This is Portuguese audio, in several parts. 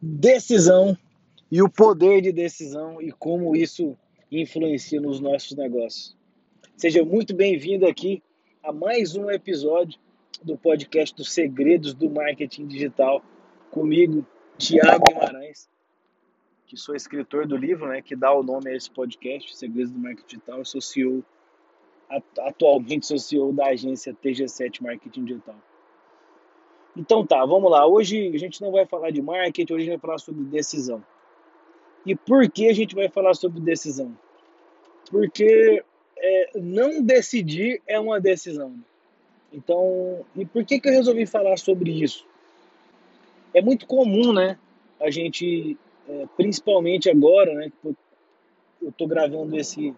decisão e o poder de decisão e como isso influencia nos nossos negócios. Seja muito bem-vindo aqui a mais um episódio do podcast dos Segredos do Marketing Digital, comigo, Tiago Guimarães, que sou escritor do livro, né, que dá o nome a esse podcast, Segredos do Marketing Digital. Eu sou CEO, atualmente sou CEO da agência TG7 Marketing Digital. Então tá, vamos lá. Hoje a gente não vai falar de marketing, hoje a gente vai falar sobre decisão. E por que a gente vai falar sobre decisão? Porque é, não decidir é uma decisão. Então, e por que, que eu resolvi falar sobre isso? É muito comum, né? A gente, é, principalmente agora, né? Eu estou gravando esse,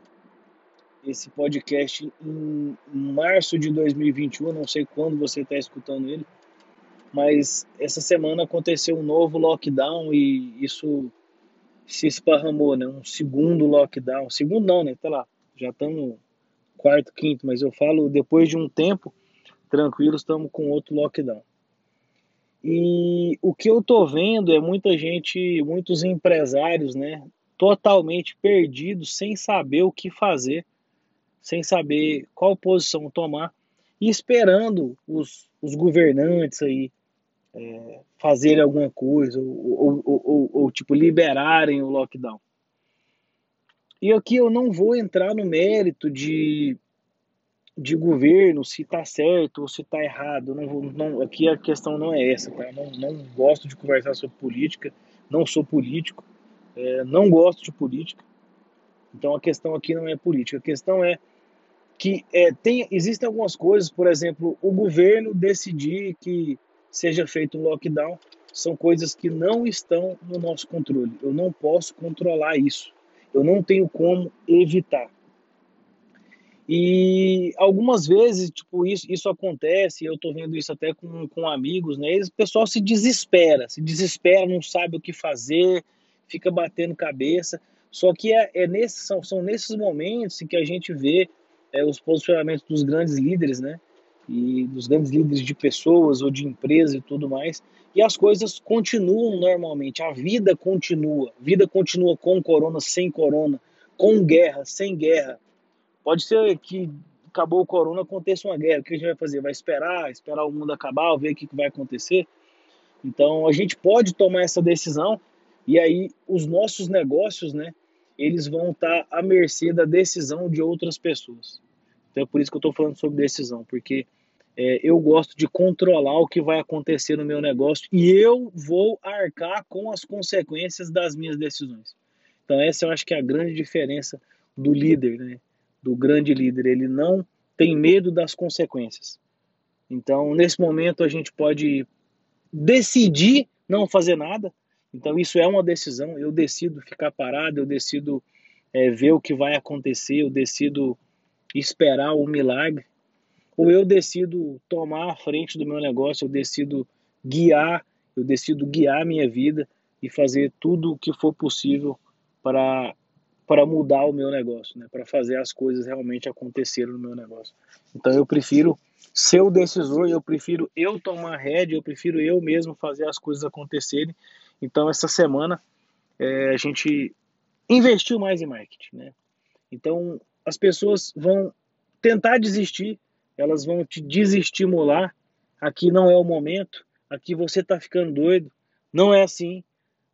esse podcast em março de 2021, não sei quando você está escutando ele, mas essa semana aconteceu um novo lockdown e isso se esparramou, né? Um segundo lockdown. Segundo não, né? Tá lá, já estamos quarto, quinto, mas eu falo depois de um tempo tranquilo, estamos com outro lockdown. E o que eu tô vendo é muita gente, muitos empresários, né, totalmente perdidos, sem saber o que fazer, sem saber qual posição tomar e esperando os, os governantes aí é, fazerem alguma coisa, ou, ou, ou, ou, tipo, liberarem o lockdown. E aqui eu não vou entrar no mérito de, de governo, se está certo ou se está errado. Não vou, não, aqui a questão não é essa, tá? Não, não gosto de conversar sobre política, não sou político, é, não gosto de política. Então a questão aqui não é política, a questão é que é, tem, existem algumas coisas, por exemplo, o governo decidir que seja feito um lockdown, são coisas que não estão no nosso controle. Eu não posso controlar isso. Eu não tenho como evitar. E algumas vezes, tipo, isso, isso acontece, eu tô vendo isso até com, com amigos, né? o pessoal se desespera, se desespera, não sabe o que fazer, fica batendo cabeça. Só que é, é nesses, são, são nesses momentos em que a gente vê é, os posicionamentos dos grandes líderes, né? E dos grandes líderes de pessoas ou de empresas e tudo mais. E as coisas continuam normalmente, a vida continua. A vida continua com corona, sem corona, com guerra, sem guerra. Pode ser que acabou o corona, aconteça uma guerra. O que a gente vai fazer? Vai esperar, esperar o mundo acabar, ver o que vai acontecer? Então a gente pode tomar essa decisão e aí os nossos negócios, né, eles vão estar à mercê da decisão de outras pessoas. Então é por isso que eu estou falando sobre decisão, porque é, eu gosto de controlar o que vai acontecer no meu negócio e eu vou arcar com as consequências das minhas decisões. Então essa eu acho que é a grande diferença do líder, né? do grande líder. Ele não tem medo das consequências. Então nesse momento a gente pode decidir não fazer nada. Então isso é uma decisão. Eu decido ficar parado, eu decido é, ver o que vai acontecer, eu decido esperar o milagre ou eu decido tomar a frente do meu negócio, eu decido guiar, eu decido guiar a minha vida e fazer tudo o que for possível para para mudar o meu negócio, né? para fazer as coisas realmente acontecerem no meu negócio. Então eu prefiro ser o decisor, eu prefiro eu tomar a rédea, eu prefiro eu mesmo fazer as coisas acontecerem. Então essa semana é, a gente investiu mais em marketing. Né? Então as pessoas vão tentar desistir, elas vão te desestimular. Aqui não é o momento, aqui você está ficando doido. Não é assim,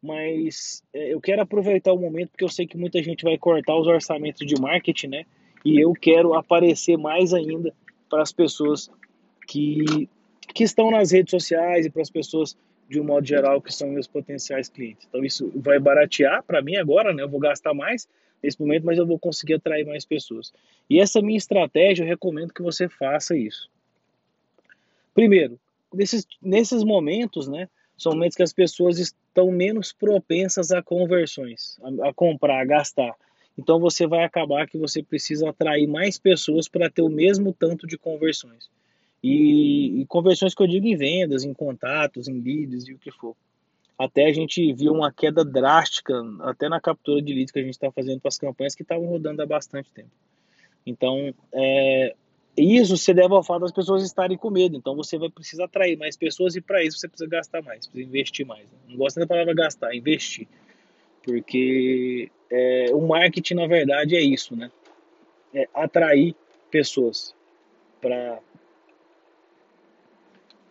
mas é, eu quero aproveitar o momento porque eu sei que muita gente vai cortar os orçamentos de marketing, né? E eu quero aparecer mais ainda para as pessoas que, que estão nas redes sociais e para as pessoas de um modo geral que são meus potenciais clientes. Então isso vai baratear para mim agora, né? Eu vou gastar mais, nesse momento, mas eu vou conseguir atrair mais pessoas. E essa minha estratégia, eu recomendo que você faça isso. Primeiro, nesses, nesses momentos, né, são momentos que as pessoas estão menos propensas a conversões, a, a comprar, a gastar. Então você vai acabar que você precisa atrair mais pessoas para ter o mesmo tanto de conversões. E, e, conversões que eu digo em vendas, em contatos, em leads e o que for até a gente viu uma queda drástica, até na captura de leads que a gente está fazendo para as campanhas que estavam rodando há bastante tempo. Então, é, isso se deve ao fato das pessoas estarem com medo. Então você vai precisar atrair mais pessoas e para isso você precisa gastar mais, precisa investir mais. Não gosto da palavra gastar, investir. Porque é, o marketing, na verdade, é isso, né? É atrair pessoas para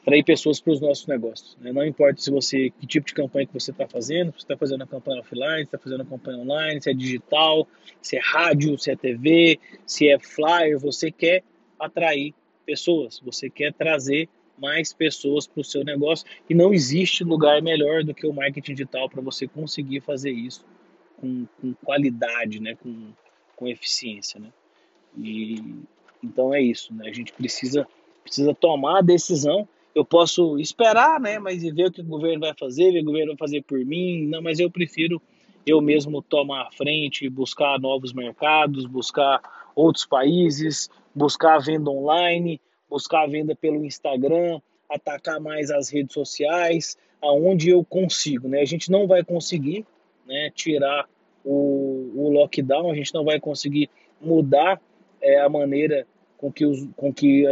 atrair pessoas para os nossos negócios. Né? Não importa se você que tipo de campanha que você está fazendo, se está fazendo a campanha offline, se está fazendo a campanha online, se é digital, se é rádio, se é TV, se é flyer, você quer atrair pessoas, você quer trazer mais pessoas para o seu negócio e não existe lugar melhor do que o marketing digital para você conseguir fazer isso com, com qualidade, né? com, com eficiência. Né? E, então é isso, né? a gente precisa, precisa tomar a decisão eu posso esperar, né, mas ver o que o governo vai fazer, ver o governo vai fazer por mim, não, mas eu prefiro eu mesmo tomar a frente, buscar novos mercados, buscar outros países, buscar a venda online, buscar a venda pelo Instagram, atacar mais as redes sociais, aonde eu consigo, né? A gente não vai conseguir, né, tirar o, o lockdown, a gente não vai conseguir mudar é, a maneira com que os com que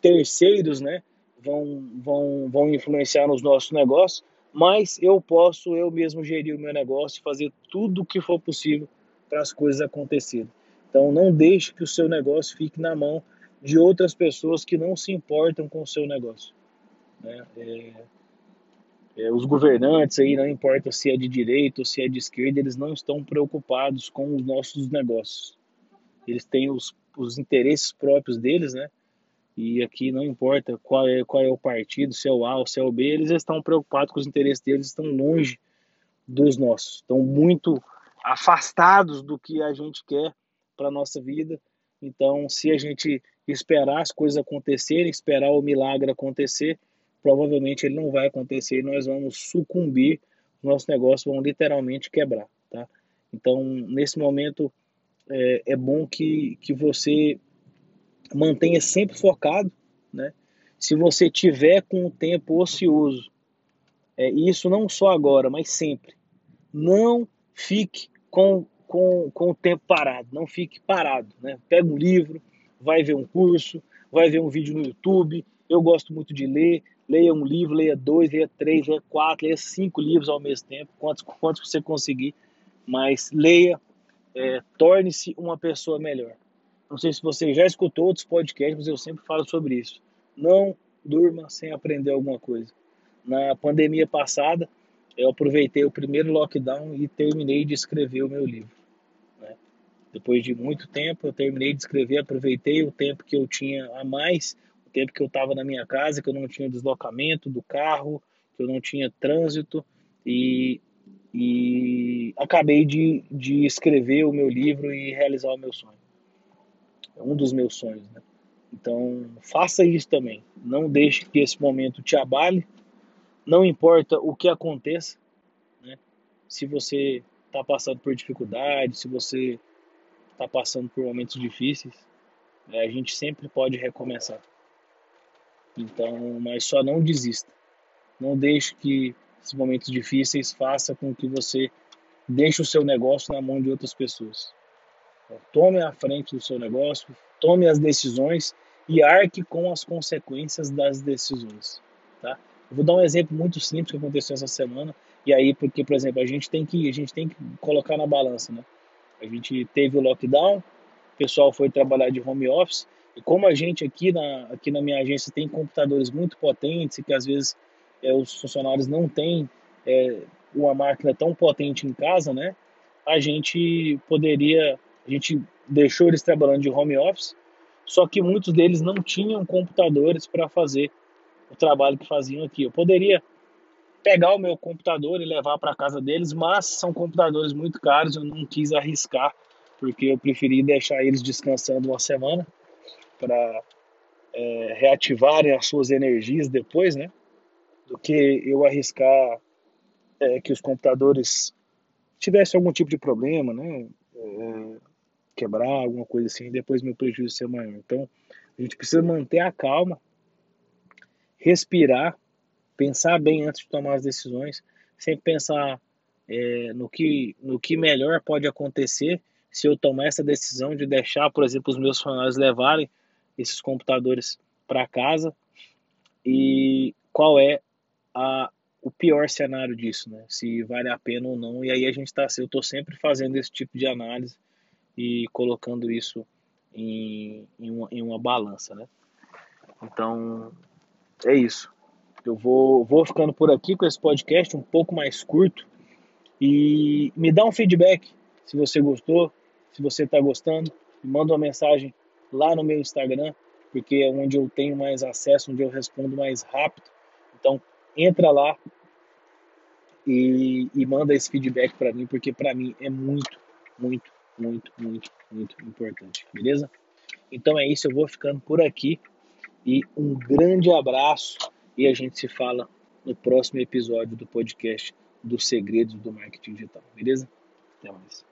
terceiros, né, vão, vão, vão influenciar nos nossos negócios, mas eu posso eu mesmo gerir o meu negócio e fazer tudo o que for possível para as coisas acontecerem. Então não deixe que o seu negócio fique na mão de outras pessoas que não se importam com o seu negócio. Né? É, é, os governantes aí, não importa se é de direita ou se é de esquerda, eles não estão preocupados com os nossos negócios. Eles têm os, os interesses próprios deles, né? E aqui não importa qual é, qual é o partido, se é o A ou se é o B, eles estão preocupados com os interesses deles, estão longe dos nossos, estão muito afastados do que a gente quer para a nossa vida. Então, se a gente esperar as coisas acontecerem, esperar o milagre acontecer, provavelmente ele não vai acontecer e nós vamos sucumbir, nossos negócios vão literalmente quebrar, tá? Então, nesse momento, é, é bom que, que você mantenha sempre focado, né? Se você tiver com o tempo ocioso, é, isso não só agora, mas sempre, não fique com, com, com o tempo parado, não fique parado, né? Pega um livro, vai ver um curso, vai ver um vídeo no YouTube. Eu gosto muito de ler, leia um livro, leia dois, leia três, leia quatro, leia cinco livros ao mesmo tempo, quantos, quantos você conseguir, mas leia, é, torne-se uma pessoa melhor. Não sei se você já escutou outros podcasts, mas eu sempre falo sobre isso. Não durma sem aprender alguma coisa. Na pandemia passada, eu aproveitei o primeiro lockdown e terminei de escrever o meu livro. Né? Depois de muito tempo, eu terminei de escrever, aproveitei o tempo que eu tinha a mais, o tempo que eu estava na minha casa, que eu não tinha deslocamento do carro, que eu não tinha trânsito, e, e acabei de, de escrever o meu livro e realizar o meu sonho. É um dos meus sonhos, né? Então, faça isso também. Não deixe que esse momento te abale. Não importa o que aconteça, né? Se você está passando por dificuldade, se você está passando por momentos difíceis, né? a gente sempre pode recomeçar. Então, mas só não desista. Não deixe que esses momentos difíceis façam com que você deixe o seu negócio na mão de outras pessoas. Tome a frente do seu negócio, tome as decisões e arque com as consequências das decisões. Tá? Eu vou dar um exemplo muito simples que aconteceu essa semana. E aí, porque, por exemplo, a gente tem que, a gente tem que colocar na balança, né? A gente teve o lockdown, o pessoal foi trabalhar de home office, e como a gente aqui na, aqui na minha agência tem computadores muito potentes, e que às vezes é, os funcionários não têm é, uma máquina tão potente em casa, né? A gente poderia a gente deixou eles trabalhando de home office, só que muitos deles não tinham computadores para fazer o trabalho que faziam aqui. Eu poderia pegar o meu computador e levar para casa deles, mas são computadores muito caros, eu não quis arriscar, porque eu preferi deixar eles descansando uma semana para é, reativarem as suas energias depois, né? Do que eu arriscar é, que os computadores tivessem algum tipo de problema, né? É, quebrar, alguma coisa assim, depois meu prejuízo ser maior. Então, a gente precisa manter a calma, respirar, pensar bem antes de tomar as decisões, sempre pensar é, no, que, no que melhor pode acontecer se eu tomar essa decisão de deixar, por exemplo, os meus funcionários levarem esses computadores para casa e qual é a, o pior cenário disso, né? Se vale a pena ou não. E aí a gente está, eu estou sempre fazendo esse tipo de análise e colocando isso em, em, uma, em uma balança, né? Então é isso. Eu vou, vou ficando por aqui com esse podcast um pouco mais curto e me dá um feedback se você gostou, se você está gostando, manda uma mensagem lá no meu Instagram, porque é onde eu tenho mais acesso, onde eu respondo mais rápido. Então, entra lá e, e manda esse feedback para mim, porque para mim é muito, muito, muito, muito, muito importante, beleza? Então é isso, eu vou ficando por aqui e um grande abraço e a gente se fala no próximo episódio do podcast dos segredos do marketing digital, beleza? Até mais.